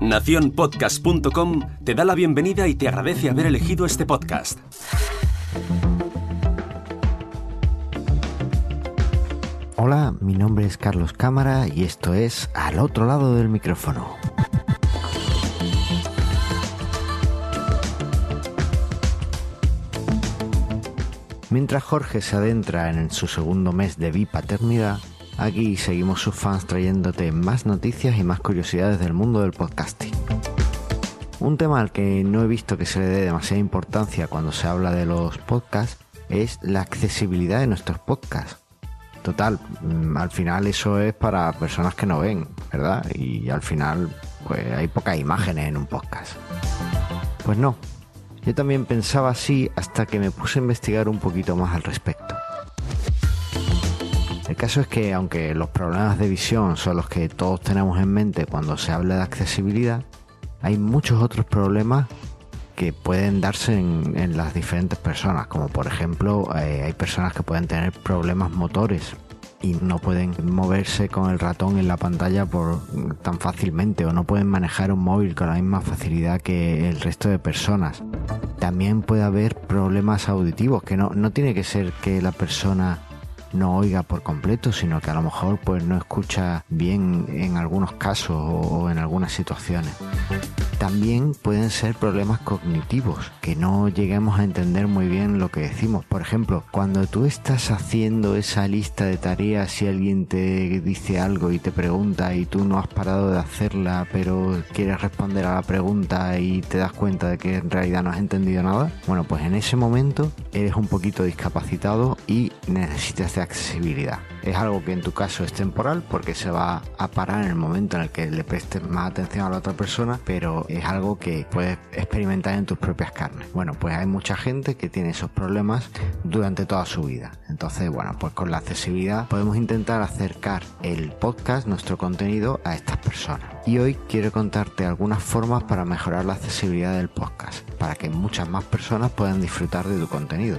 Naciónpodcast.com te da la bienvenida y te agradece haber elegido este podcast. Hola, mi nombre es Carlos Cámara y esto es Al otro lado del micrófono. Mientras Jorge se adentra en su segundo mes de bipaternidad, aquí seguimos sus fans trayéndote más noticias y más curiosidades del mundo del podcasting. Un tema al que no he visto que se le dé demasiada importancia cuando se habla de los podcasts es la accesibilidad de nuestros podcasts. Total, mm, al final eso es para personas que no ven, ¿verdad? Y al final, pues hay pocas imágenes en un podcast. Pues no, yo también pensaba así hasta que me puse a investigar un poquito más al respecto. El caso es que aunque los problemas de visión son los que todos tenemos en mente cuando se habla de accesibilidad, hay muchos otros problemas que pueden darse en, las diferentes personas, como por ejemplo eh, hay personas que pueden tener problemas motores y no pueden moverse con el ratón en la pantalla por tan fácilmente o no pueden manejar un móvil con la misma facilidad que el resto de personas. También puede haber problemas auditivos, que no, no tiene que ser que la persona no oiga por completo, sino que a lo mejor pues no escucha bien en algunos casos o en algunas situaciones. También pueden ser problemas cognitivos, que no lleguemos a entender muy bien lo que decimos. Por ejemplo, cuando tú estás haciendo esa lista de tareas y alguien te dice algo y te pregunta y tú no has parado de hacerla, pero quieres responder a la pregunta y te das cuenta de que en realidad no has entendido nada, bueno, pues en ese momento eres un poquito discapacitado y necesitas accesibilidad. Es algo que en tu caso es temporal porque se va a parar en el momento en el que le prestes más atención a la otra persona, pero es algo que puedes experimentar en tus propias carnes. Bueno, pues hay mucha gente que tiene esos problemas durante toda su vida. Entonces, bueno, pues con la accesibilidad podemos intentar acercar el podcast, nuestro contenido, a estas personas. Y hoy quiero contarte algunas formas para mejorar la accesibilidad del podcast, para que muchas más personas puedan disfrutar de tu contenido.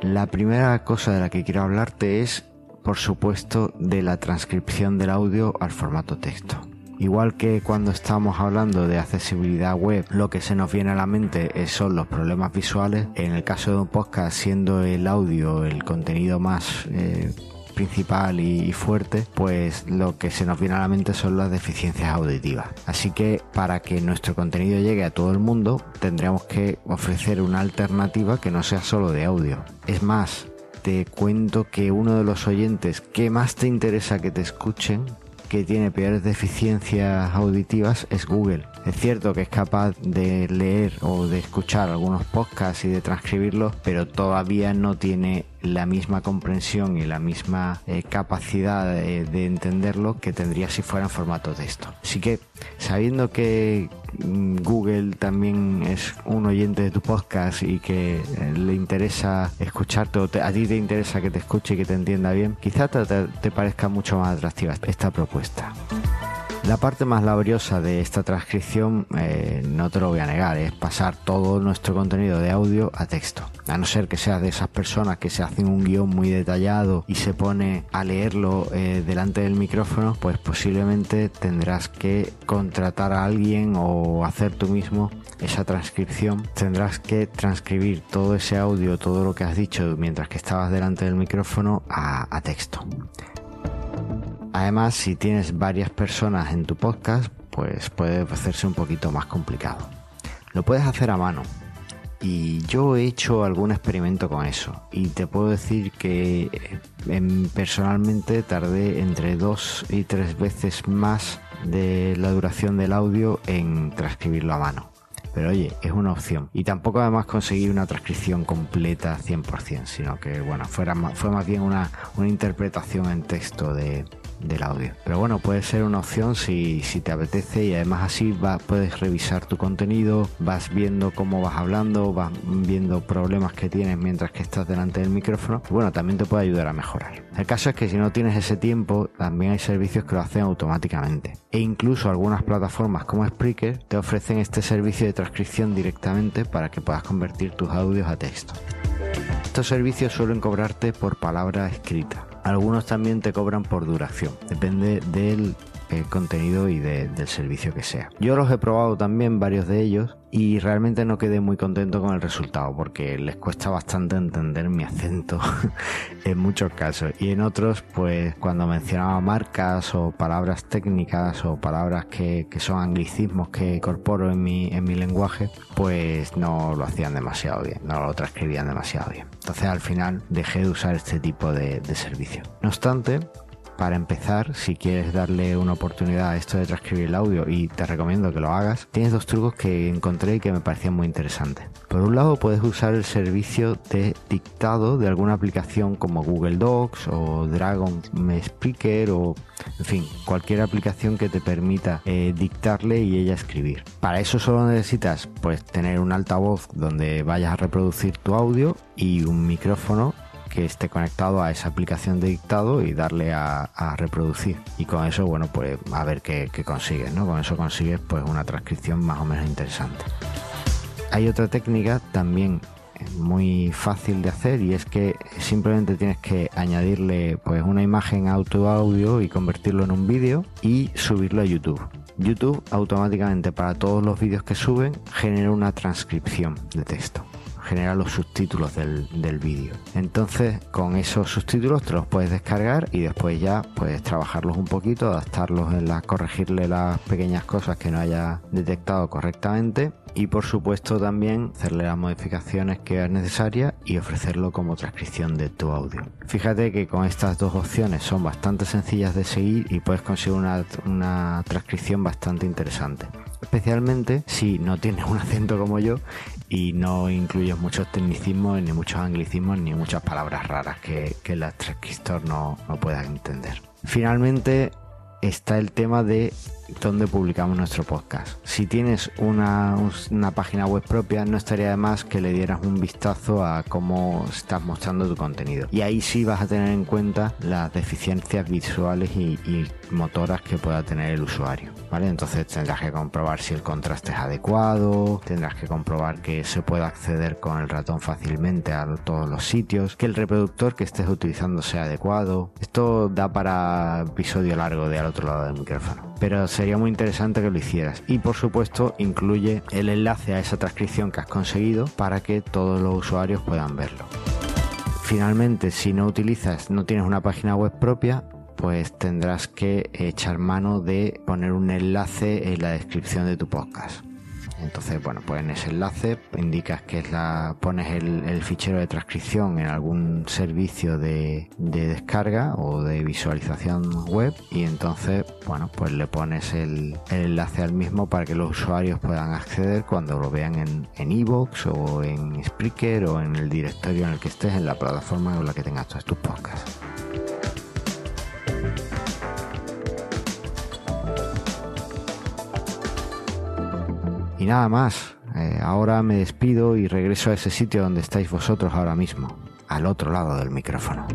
La primera cosa de la que quiero hablarte es, por supuesto, de la transcripción del audio al formato texto. Igual que cuando estamos hablando de accesibilidad web, lo que se nos viene a la mente son los problemas visuales. En el caso de un podcast, siendo el audio el contenido más eh, principal y, fuerte, pues lo que se nos viene a la mente son las deficiencias auditivas. Así que para que nuestro contenido llegue a todo el mundo, tendríamos que ofrecer una alternativa que no sea solo de audio. Es más, te cuento que uno de los oyentes que más te interesa que te escuchen que tiene peores deficiencias auditivas es Google. Es cierto que es capaz de leer o de escuchar algunos podcasts y de transcribirlos, pero todavía no tiene la misma comprensión y la misma eh, capacidad de, entenderlo que tendría si fuera en formato texto. Así que sabiendo que Google también es un oyente de tu podcast y que eh, le interesa escucharte o a ti te interesa que te escuche y que te entienda bien, quizá te parezca mucho más atractiva esta propuesta. La parte más laboriosa de esta transcripción, eh, no te lo voy a negar, es pasar todo nuestro contenido de audio a texto. A no ser que seas de esas personas que se hacen un guion muy detallado y se pone a leerlo eh, delante del micrófono, pues posiblemente tendrás que contratar a alguien o hacer tú mismo esa transcripción. Tendrás que transcribir todo ese audio, todo lo que has dicho mientras que estabas delante del micrófono a texto. Además, si tienes varias personas en tu podcast, pues puede hacerse un poquito más complicado. Lo puedes hacer a mano. Y yo he hecho algún experimento con eso. Y te puedo decir que eh, personalmente tardé entre dos y tres veces más de la duración del audio en transcribirlo a mano. Pero oye, es una opción. Y tampoco además conseguir una transcripción completa 100%, sino que bueno, fuera, fue más bien una, una interpretación en texto de, del audio. Pero bueno, puede ser una opción si, si te apetece y además así va, puedes revisar tu contenido, vas viendo cómo vas hablando, vas viendo problemas que tienes mientras que estás delante del micrófono. bueno, también te puede ayudar a mejorar. El caso es que si no tienes ese tiempo, también hay servicios que lo hacen automáticamente. E incluso algunas plataformas como Spreaker te ofrecen este servicio de transcripción directamente para que puedas convertir tus audios a texto. Estos servicios suelen cobrarte por palabra escrita algunos también te cobran por duración. Depende del eh, contenido y del servicio que sea. Yo los he probado también, varios de ellos, y realmente no quedé muy contento con el resultado porque les cuesta bastante entender mi acento en muchos casos y en otros pues cuando mencionaba marcas o palabras técnicas o palabras que, que son anglicismos que incorporo en mi, en mi lenguaje pues no lo hacían demasiado bien, no lo transcribían demasiado bien. Entonces al final dejé de usar este tipo de servicio. No obstante, para empezar, si quieres darle una oportunidad a esto de transcribir el audio y te recomiendo que lo hagas, tienes dos trucos que encontré y que me parecían muy interesantes. Por un lado, puedes usar el servicio de dictado de alguna aplicación como Google Docs o Dragon Speaker o, en fin, cualquier aplicación que te permita eh, dictarle y ella escribir. Para eso solo necesitas pues tener un altavoz donde vayas a reproducir tu audio y un micrófono que esté conectado a esa aplicación de dictado y darle a, reproducir. Y con eso, bueno, pues a ver qué, consigues, ¿no? Con eso consigues pues una transcripción más o menos interesante. Hay otra técnica también muy fácil de hacer y es que simplemente tienes que añadirle pues una imagen a audio y convertirlo en un vídeo y subirlo a YouTube. YouTube automáticamente para todos los vídeos que suben genera una transcripción de texto genera los subtítulos del, del vídeo. Entonces, con esos subtítulos te los puedes descargar y después ya puedes trabajarlos un poquito, adaptarlos en la, corregirle las pequeñas cosas que no haya detectado correctamente y por supuesto también hacerle las modificaciones que es necesaria y ofrecerlo como transcripción de tu audio. Fíjate que con estas dos opciones son bastante sencillas de seguir y puedes conseguir una, una transcripción bastante interesante especialmente si no tienes un acento como yo y no incluyes muchos tecnicismos, ni muchos anglicismos, ni muchas palabras raras que, el transcriptor no, no pueda entender. Finalmente está el tema de dónde publicamos nuestro podcast. Si tienes una, una, página web propia, no estaría de más que le dieras un vistazo a cómo estás mostrando tu contenido. Y ahí sí vas a tener en cuenta las deficiencias visuales y, motoras que pueda tener el usuario. ¿Vale? Entonces tendrás que comprobar si el contraste es adecuado, tendrás que comprobar que se puede acceder con el ratón fácilmente a todos los sitios, que el reproductor que estés utilizando sea adecuado. Esto da para episodio largo de otro lado del micrófono. Pero sería muy interesante que lo hicieras. Y por supuesto incluye el enlace a esa transcripción que has conseguido para que todos los usuarios puedan verlo. Finalmente, si no utilizas, no tienes una página web propia, pues tendrás que echar mano de poner un enlace en la descripción de tu podcast. Entonces, bueno, pues en ese enlace indicas que es la, pones el, fichero de transcripción en algún servicio de, descarga o de visualización web y entonces, bueno, pues le pones el, enlace al mismo para que los usuarios puedan acceder cuando lo vean en en o en Spreaker o en el directorio en el que estés, en la plataforma en la que tengas todos tus podcasts. Y nada más, eh, ahora me despido y regreso a ese sitio donde estáis vosotros ahora mismo, al otro lado del micrófono.